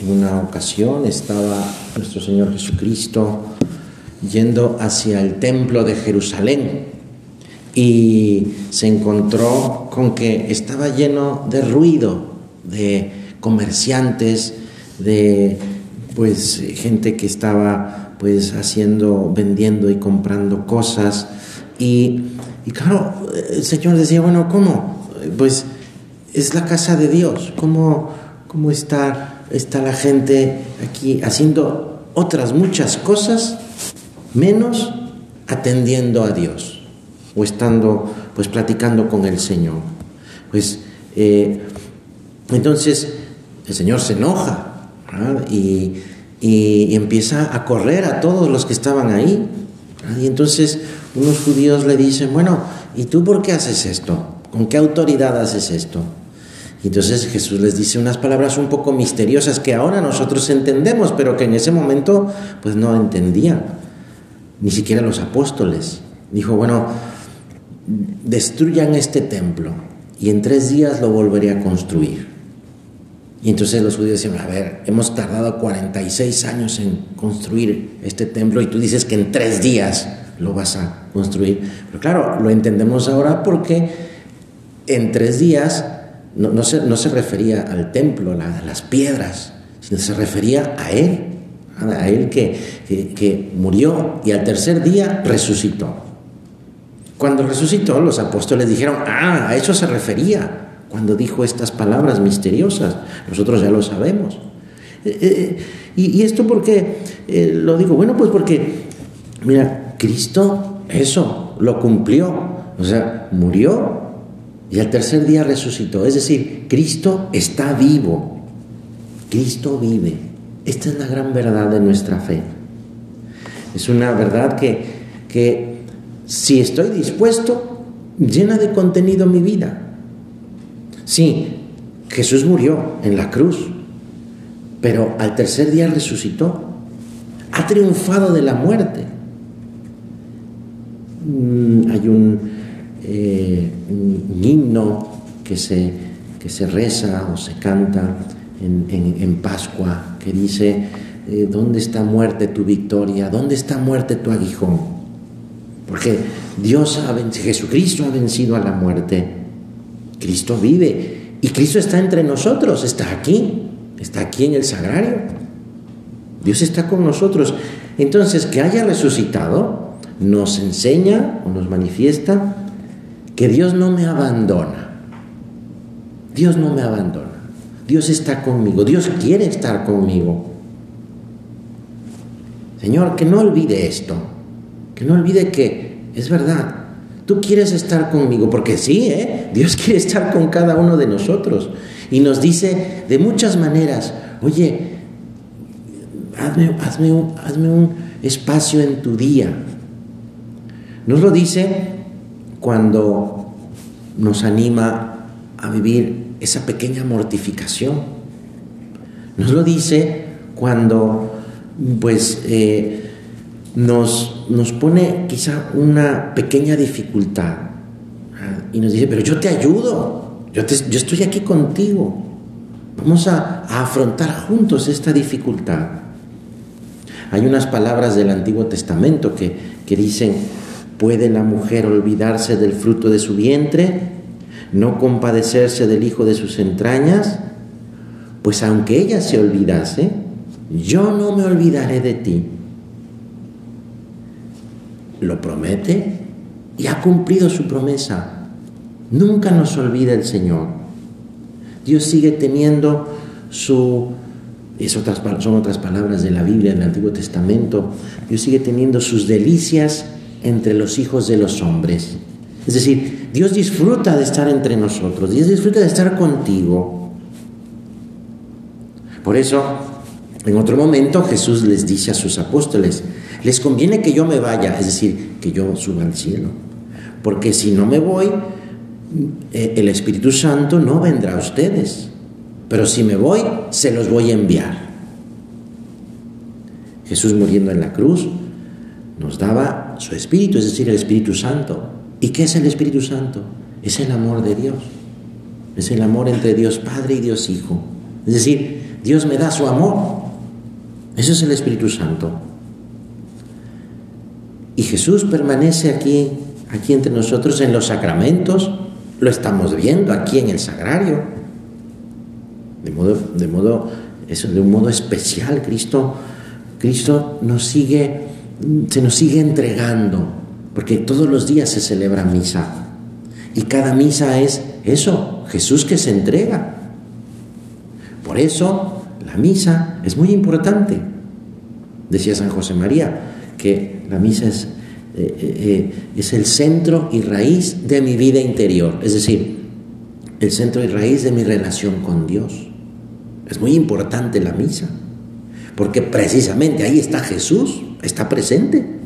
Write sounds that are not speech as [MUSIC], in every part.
En una ocasión estaba nuestro Señor Jesucristo yendo hacia el templo de Jerusalén y se encontró con que estaba lleno de ruido, de comerciantes, de pues gente que estaba pues haciendo, vendiendo y comprando cosas y, y claro, el Señor decía, bueno, ¿cómo? Pues es la casa de Dios, ¿cómo, cómo está está la gente aquí haciendo otras muchas cosas menos atendiendo a Dios o estando pues platicando con el Señor. Pues eh, entonces el Señor se enoja y, y, empieza a correr a todos los que estaban ahí. Y entonces unos judíos le dicen, bueno, ¿y tú por qué haces esto? ¿Con qué autoridad haces esto? Entonces Jesús les dice unas palabras un poco misteriosas que ahora nosotros entendemos, pero que en ese momento pues no entendían, ni siquiera los apóstoles. Dijo, bueno, destruyan este templo y en tres días lo volveré a construir. Y entonces los judíos decían, a ver, hemos tardado 46 años en construir este templo y tú dices que en tres días lo vas a construir. Pero claro, lo entendemos ahora porque en tres días no, se, refería al templo, a, las piedras, sino se refería a Él, a Él que, que murió y al tercer día resucitó. Cuando resucitó, los apóstoles dijeron, ah, a eso se refería cuando dijo estas palabras misteriosas. Nosotros ya lo sabemos. Eh, eh, y, esto porque eh, lo digo, bueno, pues porque, mira, Cristo eso lo cumplió, o sea, murió y al tercer día resucitó. Es decir, Cristo está vivo. Cristo vive. Esta es la gran verdad de nuestra fe. Es una verdad que, que si estoy dispuesto, llena de contenido mi vida. Sí, Jesús murió en la cruz, pero al tercer día resucitó. Ha triunfado de la muerte. Mm, hay un eh, un, himno que se, que se reza o se canta en, Pascua, que dice, eh, ¿dónde está muerte tu victoria? ¿Dónde está muerte tu aguijón? Porque Dios ha vencido, Jesucristo ha vencido a la muerte. Cristo vive y Cristo está entre nosotros, está aquí, está aquí en el sagrario. Dios está con nosotros. Entonces, que haya resucitado nos enseña o nos manifiesta que Dios no me abandona. Dios no me abandona. Dios está conmigo. Dios quiere estar conmigo. Señor, que no olvide esto. Que no olvide que es verdad. Tú quieres estar conmigo, porque sí, ¿eh? Dios [LAUGHS] quiere estar con cada uno de nosotros. Y nos dice de muchas maneras, oye, hazme, hazme, un, hazme un espacio en tu día. Nos lo dice cuando nos anima a vivir esa pequeña mortificación. Nos lo dice cuando pues eh, nos, nos pone quizá una pequeña dificultad y nos dice, pero yo te ayudo, yo, yo estoy aquí contigo, vamos a, afrontar juntos esta dificultad. Hay unas palabras del Antiguo Testamento que, que dicen, ¿Puede la mujer olvidarse del fruto de su vientre? ¿No compadecerse del hijo de sus entrañas? Pues aunque ella se olvidase, yo no me olvidaré de ti. Lo promete y ha cumplido su promesa. Nunca nos olvida el Señor. Dios sigue teniendo su... son otras palabras de la Biblia, del Antiguo Testamento. Dios sigue teniendo sus delicias entre los hijos de los hombres. Es decir, Dios disfruta de estar entre nosotros, Dios disfruta de estar contigo. Por eso, en otro momento Jesús les dice a sus apóstoles, les conviene que yo me vaya, es decir, que yo suba al cielo, porque si no me voy, eh, el Espíritu Santo no vendrá a ustedes, pero si me voy, se los voy a enviar. Jesús muriendo en la cruz nos daba su Espíritu, es decir, el Espíritu Santo. ¿Y qué es el Espíritu Santo? Es el amor de Dios. Es el amor entre Dios Padre y Dios Hijo. Es decir, Dios me da su amor. Eso es el Espíritu Santo. Y Jesús permanece aquí, aquí entre nosotros en los sacramentos. Lo estamos viendo aquí en el sagrario. De modo, de modo, eso, de un modo especial, Cristo, Cristo nos sigue, se nos sigue entregando, porque todos los días se celebra misa. Y cada misa es eso, Jesús que se entrega. Por eso la misa es muy importante. Decía San José María que la misa es, eh, eh, eh, es el centro y raíz de mi vida interior, es decir, el centro y raíz de mi relación con Dios. Es muy importante la misa, porque precisamente ahí está Jesús, está presente.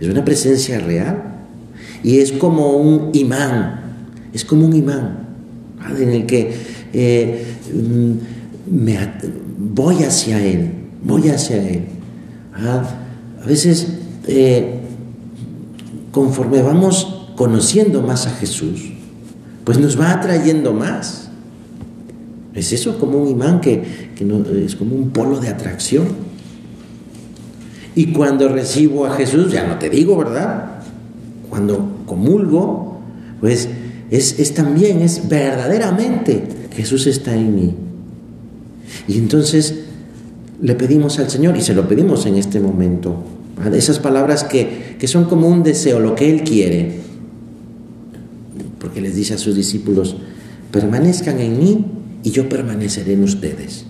Es una presencia real. Y es como un imán, es como un imán en el que eh, mm, me, voy hacia Él, voy hacia Él. A veces, eh, conforme vamos conociendo más a Jesús, pues nos va atrayendo más. Es eso como un imán que es como un polo de atracción. Y cuando recibo a Jesús, ya no te digo, ¿verdad? Cuando comulgo, pues es, también, es verdaderamente Jesús está en mí. Y entonces le pedimos al Señor, y se lo pedimos en este momento, esas palabras que, que son como un deseo, lo que Él quiere, porque les dice a sus discípulos, permanezcan en mí y yo permaneceré en ustedes.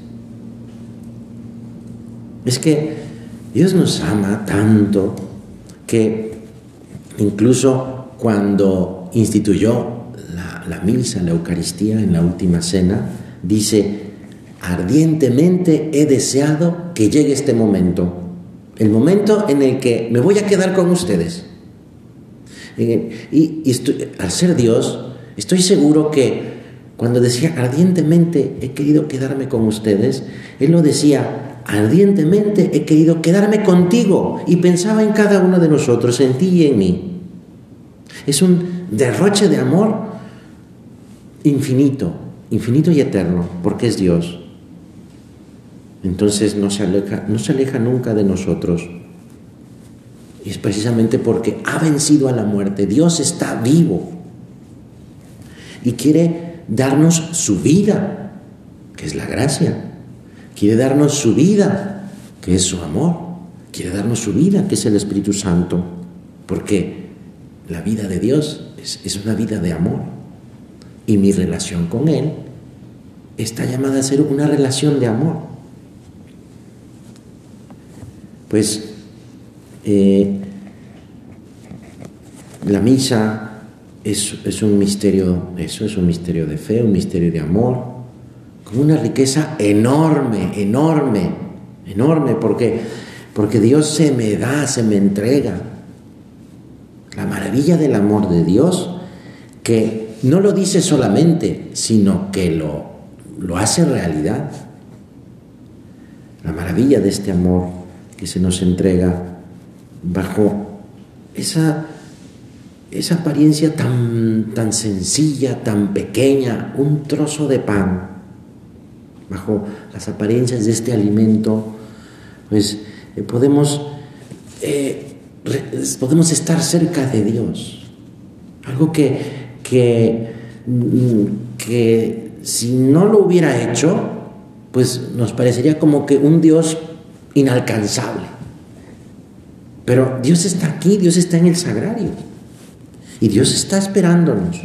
Es que Dios nos ama tanto que incluso cuando instituyó la, misa, la Eucaristía en la última cena, dice, ardientemente he deseado que llegue este momento, el momento en el que me voy a quedar con ustedes. Y, al ser Dios, estoy seguro que cuando decía ardientemente he querido quedarme con ustedes, Él lo decía ardientemente he querido quedarme contigo y pensaba en cada uno de nosotros, en ti y en mí. Es un derroche de amor infinito, infinito y eterno, porque es Dios. Entonces no se aleja, no se aleja nunca de nosotros. Y es precisamente porque ha vencido a la muerte. Dios está vivo y quiere darnos su vida, que es la gracia. Quiere darnos su vida, que es su amor. Quiere darnos su vida, que es el Espíritu Santo. Porque la vida de Dios es, una vida de amor. Y mi relación con Él está llamada a ser una relación de amor. Pues eh, la misa es, es, un misterio, eso es un misterio de fe, un misterio de amor, con una riqueza enorme, enorme, enorme, porque, porque Dios se me da, se me entrega. La maravilla del amor de Dios, que no lo dice solamente, sino que lo, lo hace realidad. La maravilla de este amor que se nos entrega bajo esa, esa apariencia tan, tan sencilla, tan pequeña, un trozo de pan bajo las apariencias de este alimento, pues eh, podemos, eh, podemos estar cerca de Dios. Algo que, que, mm, que si no lo hubiera hecho, pues nos parecería como que un Dios inalcanzable. Pero Dios está aquí, Dios está en el sagrario. Y Dios está esperándonos.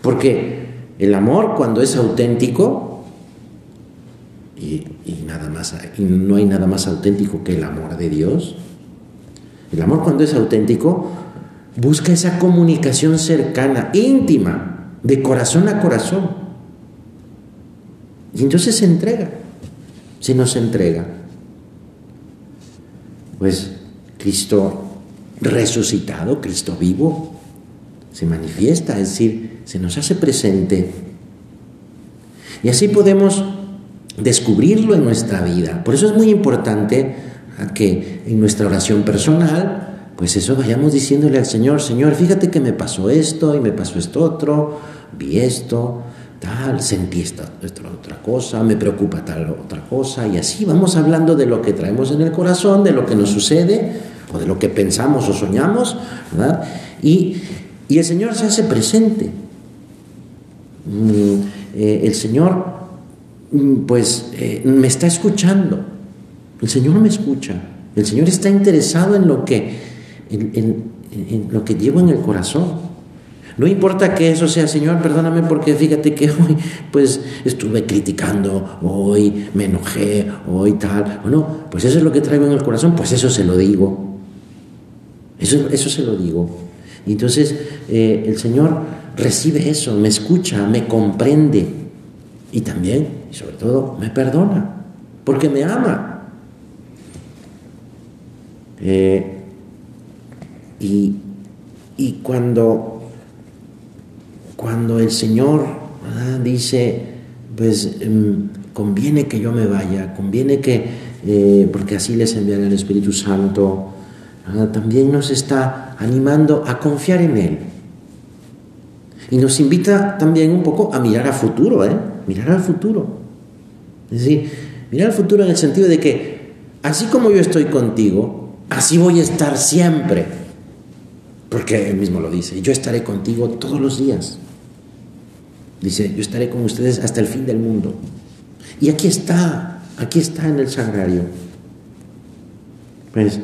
Porque el amor cuando es auténtico, y, nada más, y no hay nada más auténtico que el amor de Dios, el amor cuando es auténtico busca esa comunicación cercana, íntima, de corazón a corazón. Y entonces se entrega, se nos entrega. Pues Cristo resucitado, Cristo vivo, se manifiesta, es decir, se nos hace presente. Y así podemos descubrirlo en nuestra vida. Por eso es muy importante que en nuestra oración personal, pues eso vayamos diciéndole al Señor, Señor, fíjate que me pasó esto y me pasó esto otro, vi esto, tal, sentí esta, otra cosa, me preocupa tal otra cosa, y así vamos hablando de lo que traemos en el corazón, de lo que nos sucede, o de lo que pensamos o soñamos, ¿verdad? Y, el Señor se hace presente. Mm, eh, el Señor, mm, pues, eh, me está escuchando. El Señor me escucha. El Señor está interesado en lo que, en lo que llevo en el corazón. No importa que eso sea, Señor, perdóname porque fíjate que [LAUGHS] hoy pues estuve criticando, hoy me enojé, hoy tal. Bueno, pues eso es lo que traigo en el corazón, pues eso se lo digo. Eso, eso se lo digo. Entonces eh, el Señor recibe eso, me escucha, me comprende y también, y sobre todo, me perdona, porque me ama. Eh, y, y cuando cuando el Señor dice, pues em, conviene que yo me vaya, conviene que, eh, porque así les enviaré el Espíritu Santo, también nos está animando a confiar en Él. Y nos invita también un poco a mirar al futuro, ¿eh? Mirar al futuro. Es decir, mirar al futuro en el sentido de que, así como yo estoy contigo, así voy a estar siempre. Porque Él mismo lo dice, yo estaré contigo todos los días. Dice, yo estaré con ustedes hasta el fin del mundo. Y aquí está, aquí está en el sagrario. Pues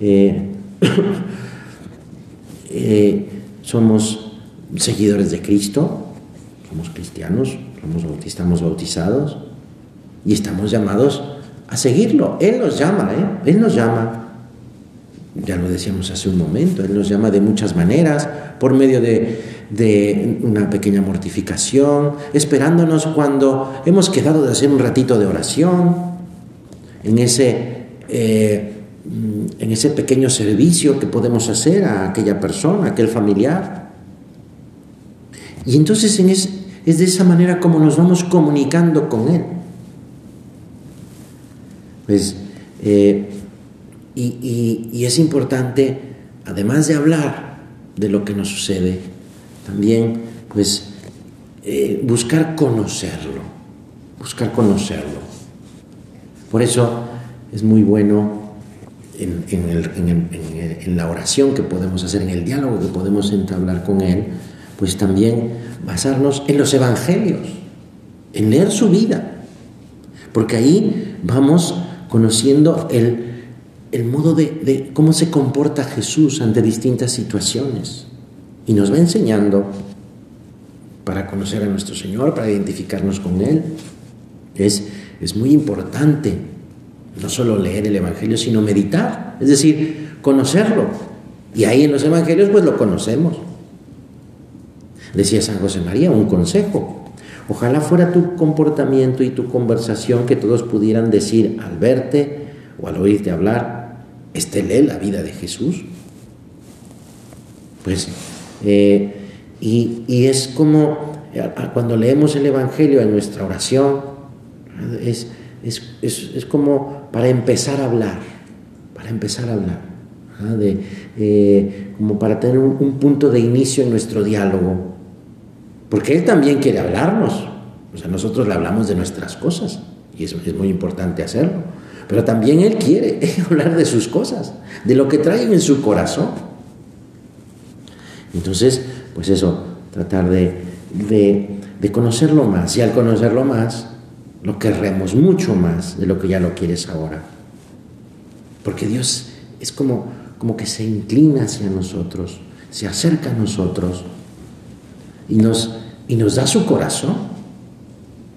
eh, [COUGHS] eh, somos seguidores de Cristo, somos cristianos, somos, estamos bautizados y estamos llamados a seguirlo. Él nos llama, ¿eh? Él nos llama. Ya lo decíamos hace un momento, Él nos llama de muchas maneras, por medio de, una pequeña mortificación, esperándonos cuando hemos quedado de hacer un ratito de oración, en ese, eh, en ese pequeño servicio que podemos hacer a aquella persona, a aquel familiar. Y entonces es, es de esa manera como nos vamos comunicando con Él. Pues, y, y es importante, además de hablar de lo que nos sucede, también pues eh, buscar conocerlo, buscar conocerlo. Por eso es muy bueno en, la oración que podemos hacer, en el diálogo que podemos entablar con Él, pues también basarnos en los evangelios, en leer su vida, porque ahí vamos conociendo el, el modo de, de cómo se comporta Jesús ante distintas situaciones y nos va enseñando para conocer a nuestro Señor, para identificarnos con Él. Es, es muy importante no solo leer el Evangelio, sino meditar, es decir, conocerlo. Y ahí en los Evangelios pues lo conocemos. Decía San José María, un consejo. Ojalá fuera tu comportamiento y tu conversación que todos pudieran decir al verte o al oírte hablar, este lee la vida de Jesús. Pues eh, y, es como cuando leemos el Evangelio en nuestra oración, es, es, como para empezar a hablar, para empezar a hablar, de, eh, como para tener un, punto de inicio en nuestro diálogo, porque Él también quiere hablarnos, o sea, nosotros le hablamos de nuestras cosas, y eso es muy importante hacerlo, pero también Él quiere [LAUGHS] hablar de sus cosas, de lo que traen en su corazón. Entonces, pues eso, tratar de, conocerlo más. Y al conocerlo más, lo querremos mucho más de lo que ya lo quieres ahora. Porque Dios es como, como que se inclina hacia nosotros, se acerca a nosotros y nos, y nos da su corazón.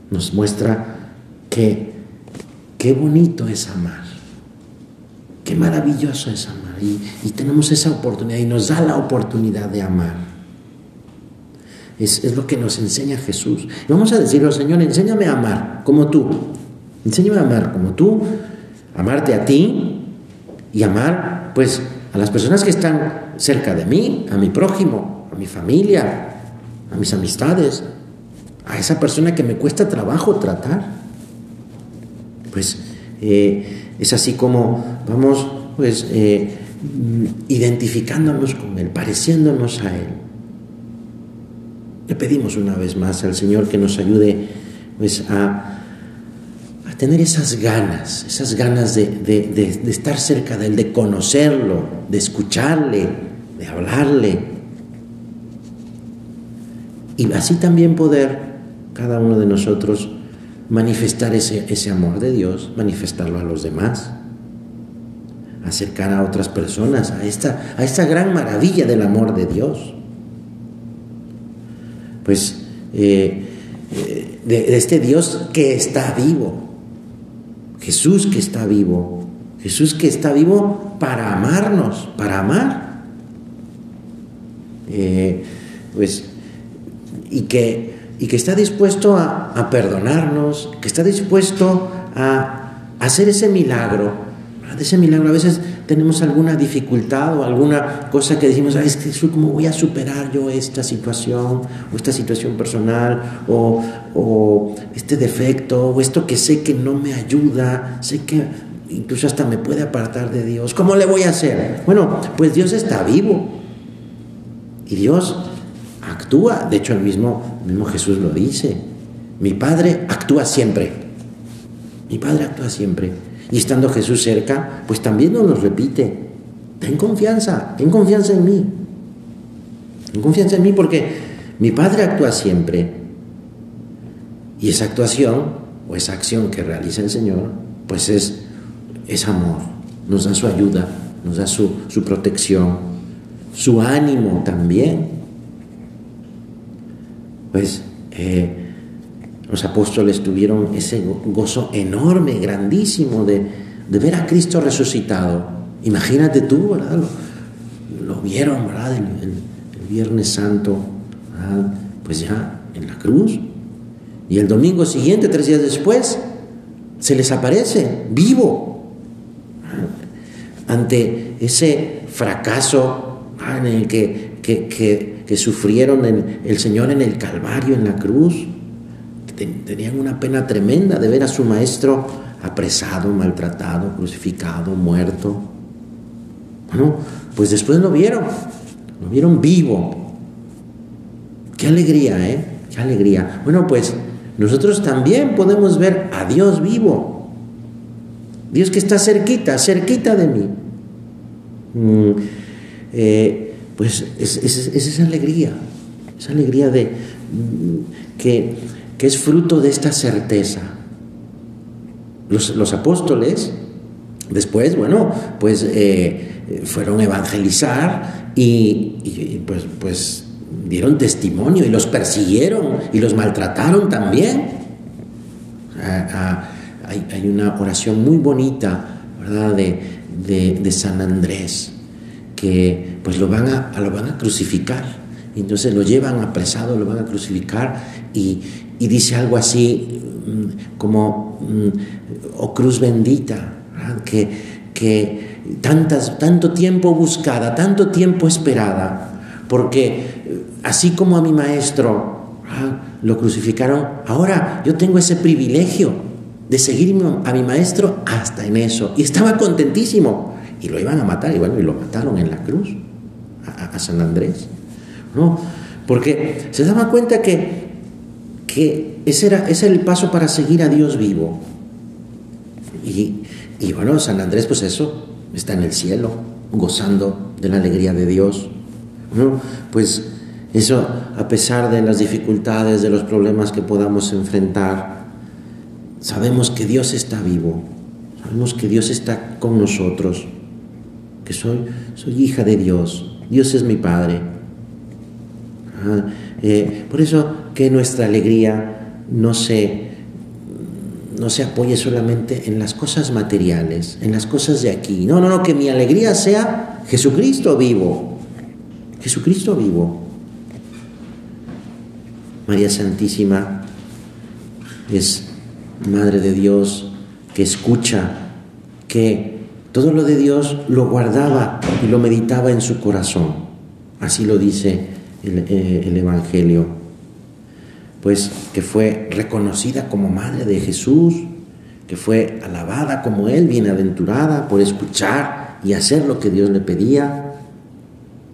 Nos muestra que qué bonito es amar, qué maravilloso es amar y, tenemos esa oportunidad y nos da la oportunidad de amar. Es, lo que nos enseña Jesús. vamos a decirlo, Señor, enséñame a amar como tú. Enséñame a amar como tú, amarte a ti y amar, pues, a las personas que están cerca de mí, a mi prójimo, a mi familia, a mis amistades, a esa persona que me cuesta trabajo tratar. Pues eh, es así como vamos, pues, eh, identificándonos con Él, pareciéndonos a Él. Le pedimos una vez más al Señor que nos ayude pues, a, a tener esas ganas, esas ganas de, de estar cerca de Él, de conocerlo, de escucharle, de hablarle. Y así también poder cada uno de nosotros manifestar ese, ese amor de Dios, manifestarlo a los demás, acercar a otras personas a esta, a esta gran maravilla del amor de Dios. Pues eh, eh, de, este Dios que está vivo, Jesús que está vivo, Jesús que está vivo para amarnos, para amar. Eh, pues, y que y que está dispuesto a, perdonarnos, que está dispuesto a, hacer ese milagro. Ese milagro a veces tenemos alguna dificultad o alguna cosa que decimos, es que ¿cómo voy a superar yo esta situación o esta situación personal o, o este defecto o esto que sé que no me ayuda, sé que incluso hasta me puede apartar de Dios. ¿Cómo le voy a hacer? Bueno, pues Dios está vivo y Dios actúa. De hecho, el mismo, mismo Jesús lo dice. Mi Padre actúa siempre. Mi Padre actúa siempre. Y estando Jesús cerca, pues también nos lo repite. Ten confianza, ten confianza en mí. Ten confianza en mí porque mi Padre actúa siempre. Y esa actuación o esa acción que realiza el Señor, pues es, es amor. Nos da su ayuda, nos da su, su protección, su ánimo también pues eh, los apóstoles tuvieron ese gozo enorme, grandísimo de, ver a Cristo resucitado. Imagínate tú, ¿verdad? Lo, vieron, ¿verdad? El, Viernes Santo, pues ya en la cruz. Y el domingo siguiente, tres días después, se les aparece vivo ante ese fracaso en el que, sufrieron el Señor en el Calvario, en la cruz. Tenían una pena tremenda de ver a su maestro apresado, maltratado, crucificado, muerto. Bueno, pues después lo vieron, lo vieron vivo. Qué alegría, ¿eh? Qué alegría. Bueno, pues nosotros también podemos ver a Dios vivo. Dios que está cerquita, cerquita de mí. Mm, eh, pues es, esa alegría, esa alegría de, mm, que, es fruto de esta certeza. Los, apóstoles, después, bueno, pues eh, fueron a evangelizar y, pues, pues dieron testimonio y los persiguieron y los maltrataron también. hay, una oración muy bonita, ¿verdad?, de, de San Andrés que pues lo van a, lo van a crucificar. Entonces lo llevan apresado, lo van a crucificar y, dice algo así mm, como, mm, oh cruz bendita, que, que tantas, tanto tiempo buscada, tanto tiempo esperada, porque eh, así como a mi maestro lo crucificaron, ahora yo tengo ese privilegio de seguir a mi maestro hasta en eso. Y estaba contentísimo y lo iban a matar, y bueno, y lo mataron en la cruz a, San Andrés. ¿no? Porque se daba cuenta que, que ese, era, el paso para seguir a Dios vivo. Y, y bueno, San Andrés, pues eso, está en el cielo, gozando de la alegría de Dios. ¿no? Pues eso, a pesar de las dificultades, de los problemas que podamos enfrentar, sabemos que Dios está vivo, sabemos que Dios está con nosotros que soy, soy hija de Dios, Dios es mi Padre. Ah, eh, por eso que nuestra alegría no se, no se apoye solamente en las cosas materiales, en las cosas de aquí. No, no, no, que mi alegría sea Jesucristo vivo. Jesucristo vivo. María Santísima es Madre de Dios que escucha, que todo lo de Dios lo guardaba y lo meditaba en su corazón. Así lo dice el, eh, Evangelio. Pues que fue reconocida como madre de Jesús, que fue alabada como Él, bienaventurada por escuchar y hacer lo que Dios le pedía.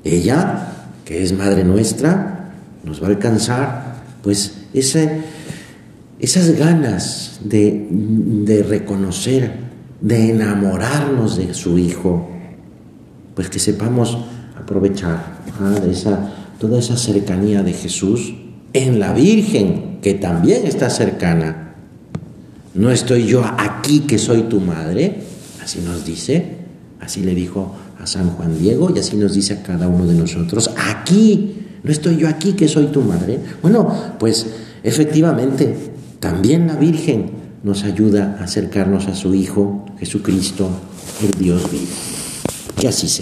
Ella, que es madre nuestra, nos va a alcanzar pues ese, esas ganas de, reconocer, de enamorarnos de su Hijo, pues que sepamos aprovechar ¿ah? toda esa cercanía de Jesús en la Virgen, que también está cercana. No estoy yo aquí que soy tu madre, así nos dice, así le dijo a San Juan Diego y así nos dice a cada uno de nosotros, aquí, no estoy yo aquí que soy tu madre. Bueno, pues efectivamente, también la Virgen nos ayuda a acercarnos a su Hijo Jesucristo, el Dios vivo. Que así sea.